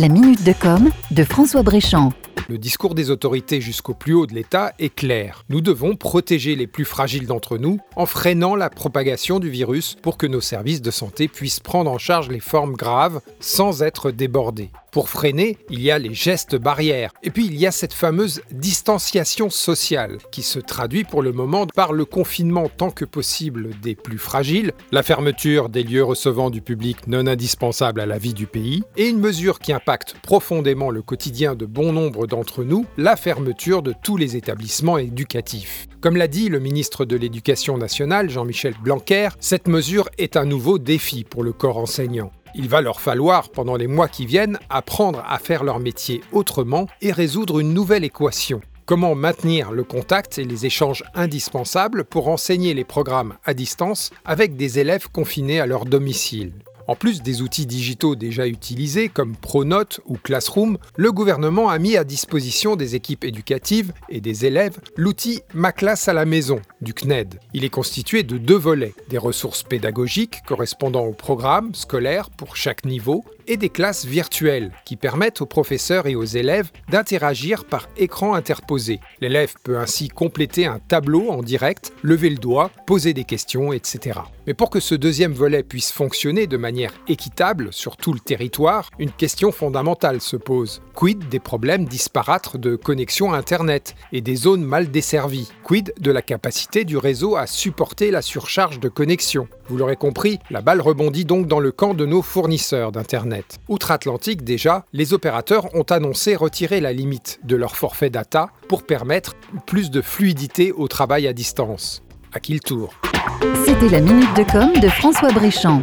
La minute de com de François Bréchamp. Le discours des autorités jusqu'au plus haut de l'État est clair. Nous devons protéger les plus fragiles d'entre nous en freinant la propagation du virus pour que nos services de santé puissent prendre en charge les formes graves sans être débordés. Pour freiner, il y a les gestes barrières. Et puis il y a cette fameuse distanciation sociale qui se traduit pour le moment par le confinement tant que possible des plus fragiles, la fermeture des lieux recevant du public non indispensable à la vie du pays, et une mesure qui impacte profondément le quotidien de bon nombre d'entre nous, la fermeture de tous les établissements éducatifs. Comme l'a dit le ministre de l'Éducation nationale, Jean-Michel Blanquer, cette mesure est un nouveau défi pour le corps enseignant. Il va leur falloir, pendant les mois qui viennent, apprendre à faire leur métier autrement et résoudre une nouvelle équation. Comment maintenir le contact et les échanges indispensables pour enseigner les programmes à distance avec des élèves confinés à leur domicile en plus des outils digitaux déjà utilisés comme Pronote ou Classroom, le gouvernement a mis à disposition des équipes éducatives et des élèves l'outil Ma classe à la maison du CNED. Il est constitué de deux volets, des ressources pédagogiques correspondant au programme scolaire pour chaque niveau et des classes virtuelles qui permettent aux professeurs et aux élèves d'interagir par écran interposé. L'élève peut ainsi compléter un tableau en direct, lever le doigt, poser des questions, etc. Mais pour que ce deuxième volet puisse fonctionner de manière équitable sur tout le territoire, une question fondamentale se pose. Quid des problèmes disparates de connexion Internet et des zones mal desservies? Quid de la capacité du réseau à supporter la surcharge de connexion? Vous l'aurez compris, la balle rebondit donc dans le camp de nos fournisseurs d'Internet. Outre-Atlantique déjà, les opérateurs ont annoncé retirer la limite de leur forfait data pour permettre plus de fluidité au travail à distance. À qui le tour? C'était la minute de com de François Bréchamp.